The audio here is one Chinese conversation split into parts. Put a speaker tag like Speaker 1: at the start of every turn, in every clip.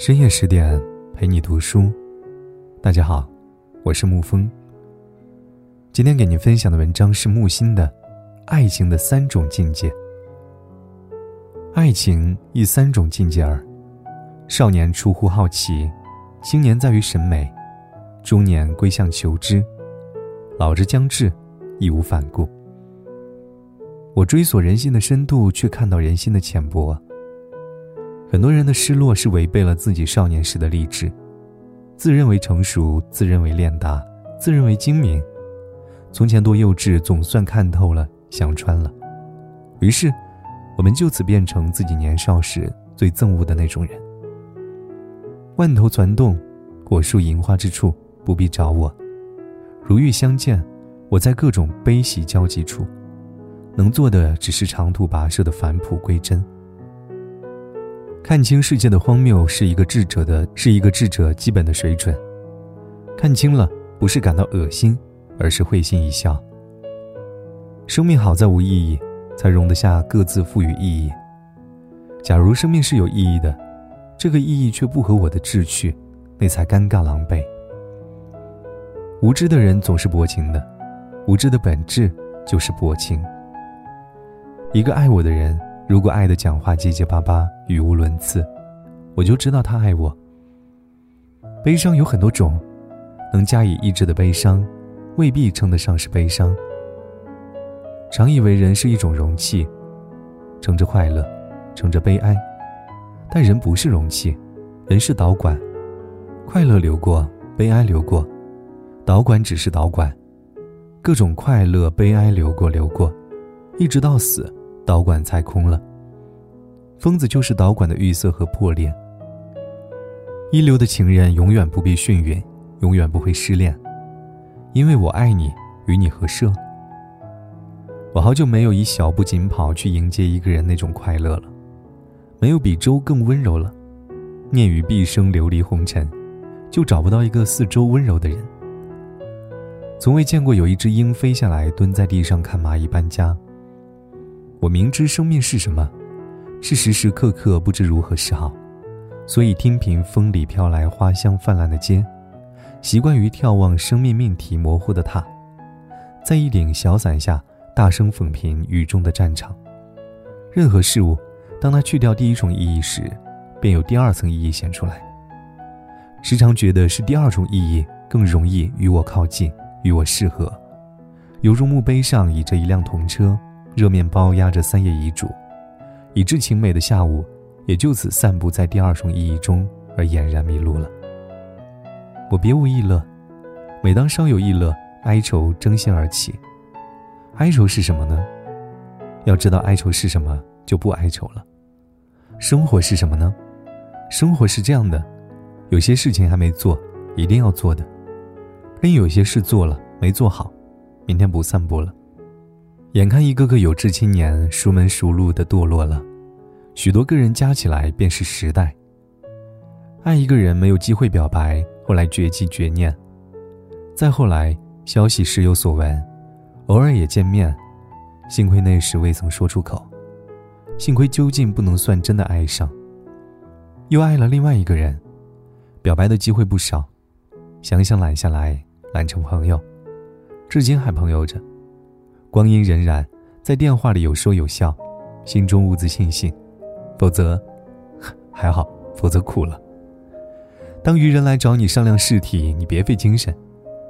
Speaker 1: 深夜十点，陪你读书。大家好，我是沐风。今天给您分享的文章是木心的《爱情的三种境界》。爱情亦三种境界儿：少年出乎好奇，青年在于审美，中年归向求知，老之将至，义无反顾。我追索人心的深度，却看到人心的浅薄。很多人的失落是违背了自己少年时的励志，自认为成熟，自认为练达，自认为精明。从前多幼稚，总算看透了，想穿了。于是，我们就此变成自己年少时最憎恶的那种人。万头攒动，果树银花之处不必找我。如遇相见，我在各种悲喜交集处，能做的只是长途跋涉的返璞归真。看清世界的荒谬是一个智者的，是一个智者基本的水准。看清了，不是感到恶心，而是会心一笑。生命好在无意义，才容得下各自赋予意义。假如生命是有意义的，这个意义却不合我的志趣，那才尴尬狼狈。无知的人总是薄情的，无知的本质就是薄情。一个爱我的人。如果爱的讲话结结巴巴、语无伦次，我就知道他爱我。悲伤有很多种，能加以抑制的悲伤，未必称得上是悲伤。常以为人是一种容器，盛着快乐，盛着悲哀，但人不是容器，人是导管，快乐流过，悲哀流过，导管只是导管，各种快乐、悲哀流过流过，一直到死。导管才空了。疯子就是导管的淤塞和破裂。一流的情人永远不必训允，永远不会失恋，因为我爱你，与你合适。我好久没有以小步紧跑去迎接一个人那种快乐了，没有比周更温柔了。念与毕生流离红尘，就找不到一个似周温柔的人。从未见过有一只鹰飞下来，蹲在地上看蚂蚁搬家。我明知生命是什么，是时时刻刻不知如何是好，所以听凭风里飘来花香泛滥的街，习惯于眺望生命命题模糊的塔，在一顶小伞下大声讽评雨中的战场。任何事物，当它去掉第一重意义时，便有第二层意义显出来。时常觉得是第二种意义更容易与我靠近，与我适合，犹如墓碑上倚着一辆童车。热面包压着三页遗嘱，以致晴美的下午也就此散布在第二重意义中而俨然迷路了。我别无异乐，每当稍有异乐，哀愁争先而起。哀愁是什么呢？要知道哀愁是什么，就不哀愁了。生活是什么呢？生活是这样的：有些事情还没做，一定要做的；另有些事做了没做好，明天不散步了。眼看一个个有志青年熟门熟路的堕落了，许多个人加起来便是时代。爱一个人没有机会表白，后来绝迹绝念，再后来消息时有所闻，偶尔也见面，幸亏那时未曾说出口，幸亏究竟不能算真的爱上。又爱了另外一个人，表白的机会不少，想想揽下来，揽成朋友，至今还朋友着。光阴荏苒，在电话里有说有笑，心中兀自庆幸，否则 还好，否则苦了。当愚人来找你商量试题，你别费精神，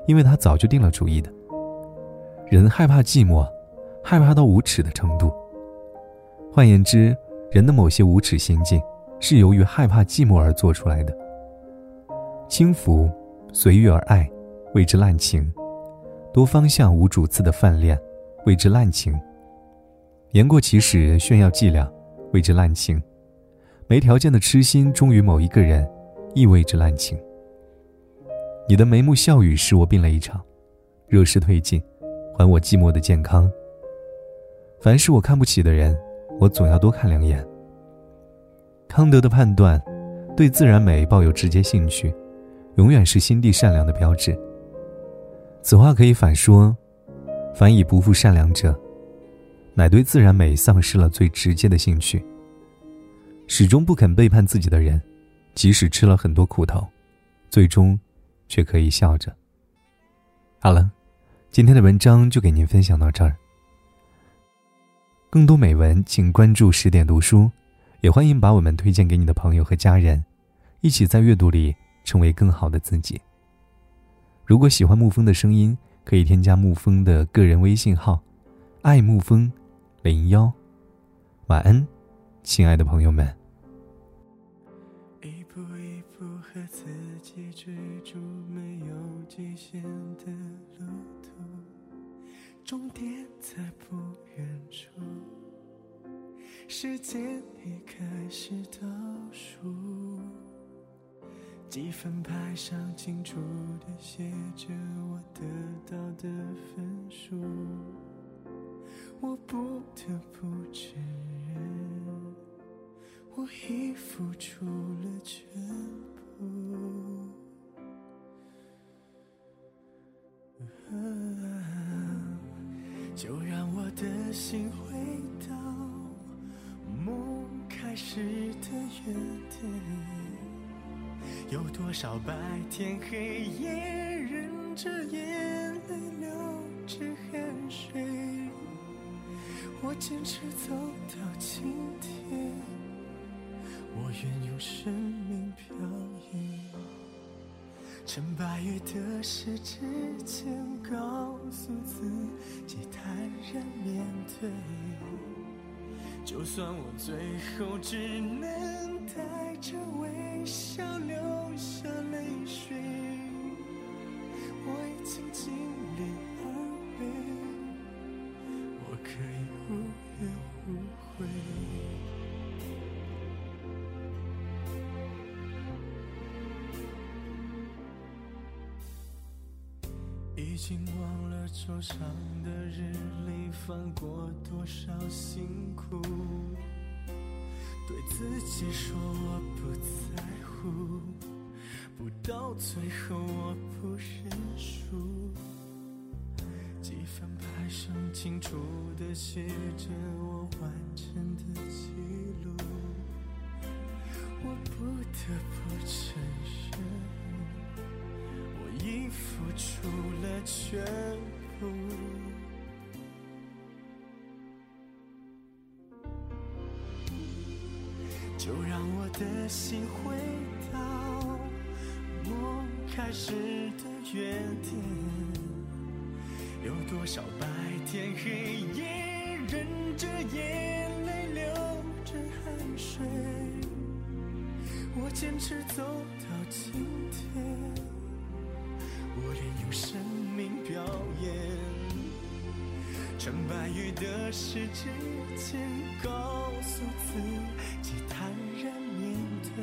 Speaker 1: 因为他早就定了主意的。人害怕寂寞，害怕到无耻的程度。换言之，人的某些无耻行径，是由于害怕寂寞而做出来的。轻浮，随遇而爱，谓之滥情；多方向无主次的泛恋。谓之滥情。言过其实，炫耀伎俩，谓之滥情；没条件的痴心忠于某一个人，亦谓之滥情。你的眉目笑语使我病了一场，热势退尽，还我寂寞的健康。凡是我看不起的人，我总要多看两眼。康德的判断，对自然美抱有直接兴趣，永远是心地善良的标志。此话可以反说。凡以不负善良者，乃对自然美丧失了最直接的兴趣。始终不肯背叛自己的人，即使吃了很多苦头，最终却可以笑着。好了，今天的文章就给您分享到这儿。更多美文，请关注十点读书，也欢迎把我们推荐给你的朋友和家人，一起在阅读里成为更好的自己。如果喜欢沐风的声音，可以添加沐风的个人微信号“爱沐风零幺”。晚安，亲爱的朋友们。
Speaker 2: 一步一步和自己追逐没有极限的路途，终点在不远处，时间已开始倒数，积分牌上清楚的写着我得到的分数，我不得不承认，我已付出了全部。就让我的心回到梦开始的原点，有多少白天黑夜，忍着眼泪流着汗水，我坚持走到今天，我愿用生命表演。趁白玉的事之前，告诉自己坦然面对。就算我最后只能带着微笑流下泪水，我已经尽力而为，我可以无怨无悔。已经忘了桌上的日历翻过多少辛苦，对自己说我不在乎，不到最后我不认输。几分牌上清楚地写着我完成的记录，我不得不承认。你付出了全部，就让我的心回到梦开始的原点。有多少白天黑夜，忍着眼泪流着汗水，我坚持走到今天。我愿用生命表演，成败与得失之间，告诉自己坦然面对。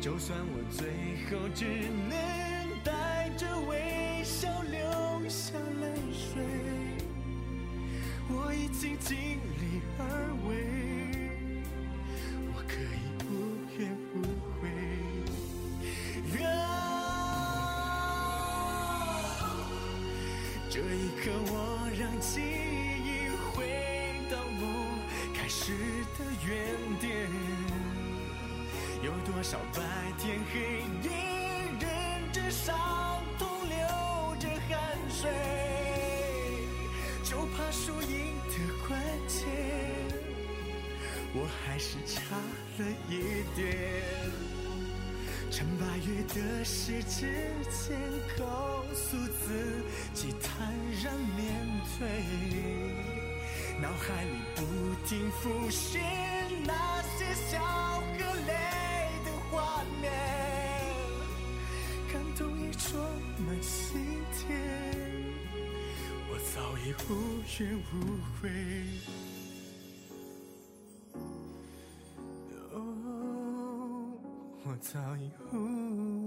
Speaker 2: 就算我最后只能带着微笑流下泪水，我已经尽力而为，这一刻，我让记忆回到梦开始的原点。有多少白天黑夜，忍着伤痛，流着汗水，就怕输赢的关键，我还是差了一点。趁白玉的事之前，告诉自己坦然面对。脑海里不停浮现那些笑和泪的画面，感动已装满心田，我早已无怨无悔。我早已无。